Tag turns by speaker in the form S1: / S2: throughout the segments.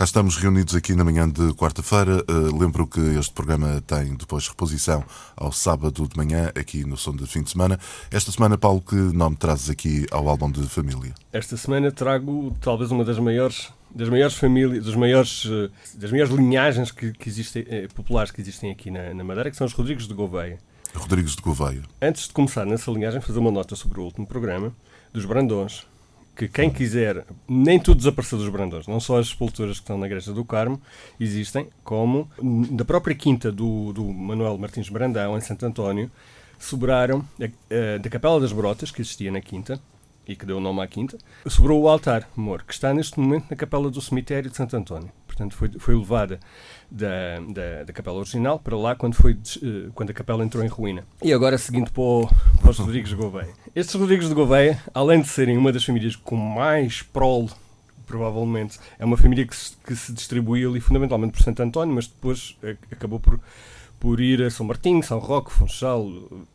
S1: Cá estamos reunidos aqui na manhã de quarta-feira. Uh, lembro que este programa tem depois reposição ao sábado de manhã, aqui no Som de Fim de Semana. Esta semana, Paulo, que nome trazes aqui ao álbum de família?
S2: Esta semana trago talvez uma das maiores das maiores famílias, dos maiores, eh, das maiores linhagens que, que existem, eh, populares que existem aqui na, na, Madeira, que são os Rodrigues de Gouveia.
S1: Rodrigues de Gouveia.
S2: Antes de começar nessa linhagem, fazer uma nota sobre o último programa, dos Brandões, que quem quiser, nem tudo desapareceu dos Brandões, não só as sepulturas que estão na Igreja do Carmo existem, como da própria quinta do, do Manuel Martins Brandão, em Santo António, sobraram da Capela das Brotas, que existia na quinta, e que deu o nome à quinta, sobrou o altar mor, que está neste momento na capela do cemitério de Santo António. Portanto, foi, foi levada da, da, da, capela original para lá quando, foi, eh, quando a capela entrou em ruína. E agora, seguindo para, o, para os Rodrigues de Gouveia. Estes Rodrigues de Gouveia, além de serem uma das famílias com mais prole provavelmente. É uma família que se, que se distribuiu ali fundamentalmente por Santo António, mas depois eh, acabou por, por ir a São Martinho, São Roque, Funchal.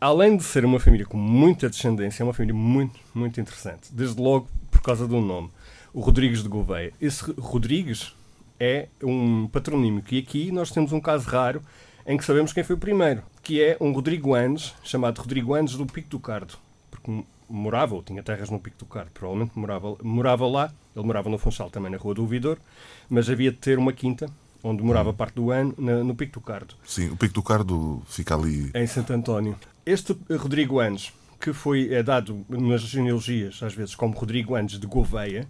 S2: Além de ser uma família com muita descendência, é uma família muito, muito interessante. Desde logo por causa do nome. O Rodrigues de Gouveia. Esse Rodrigues é um patronímio que aqui nós temos um caso raro em que sabemos quem foi o primeiro, que é um Rodrigo Anes, chamado Rodrigo Anes do Pico do Cardo, porque morava, ou tinha terras no Pico do Cardo, provavelmente morava, morava lá, ele morava no Funchal, também na Rua do Ouvidor, mas havia de ter uma quinta, onde morava hum. parte do ano, na, no Pico do Cardo.
S1: Sim, o Pico do Cardo fica ali...
S2: Em Santo António. Este Rodrigo Anes, que foi é dado nas genealogias, às vezes, como Rodrigo Anes de Gouveia,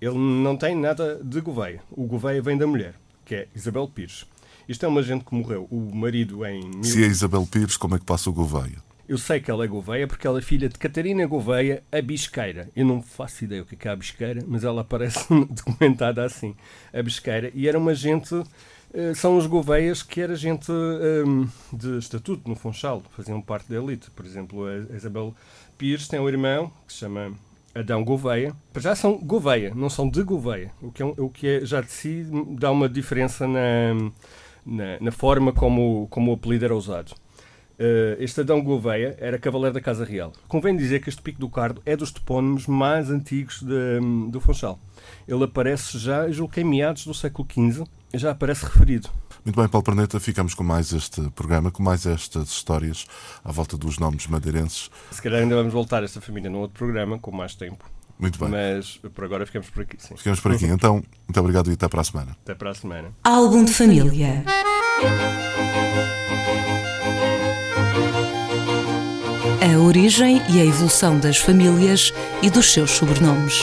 S2: ele não tem nada de Gouveia. O Gouveia vem da mulher, que é Isabel Pires. Isto é uma gente que morreu. O marido em.
S1: Se é Isabel Pires, como é que passa o Gouveia?
S2: Eu sei que ela é Gouveia porque ela é filha de Catarina Gouveia, a Bisqueira. Eu não faço ideia o que é, é a Bisqueira, mas ela aparece documentada assim. A Bisqueira. E era uma gente. Uh, são os Gouveias que era gente um, de estatuto no Funchal, faziam parte da elite. Por exemplo, a Isabel Pires tem um irmão que se chama Adão Gouveia, já são Gouveia, não são de Gouveia, o que, é, o que é, já de si dá uma diferença na, na, na forma como, como o apelido era usado. Uh, este Adão Gouveia era cavaleiro da Casa Real. Convém dizer que este Pico do Cardo é dos topónimos mais antigos de, do Funchal. Ele aparece já, julgo que em meados do século XV, já aparece referido.
S1: Muito bem, Paulo Perneta, ficamos com mais este programa, com mais estas histórias à volta dos nomes madeirenses.
S2: Se calhar ainda vamos voltar a esta família num outro programa, com mais tempo.
S1: Muito bem.
S2: Mas por agora ficamos por aqui. Sim.
S1: Ficamos por aqui. Então, muito obrigado e até para a semana.
S2: Até para a semana.
S3: Álbum de família. A origem e a evolução das famílias e dos seus sobrenomes.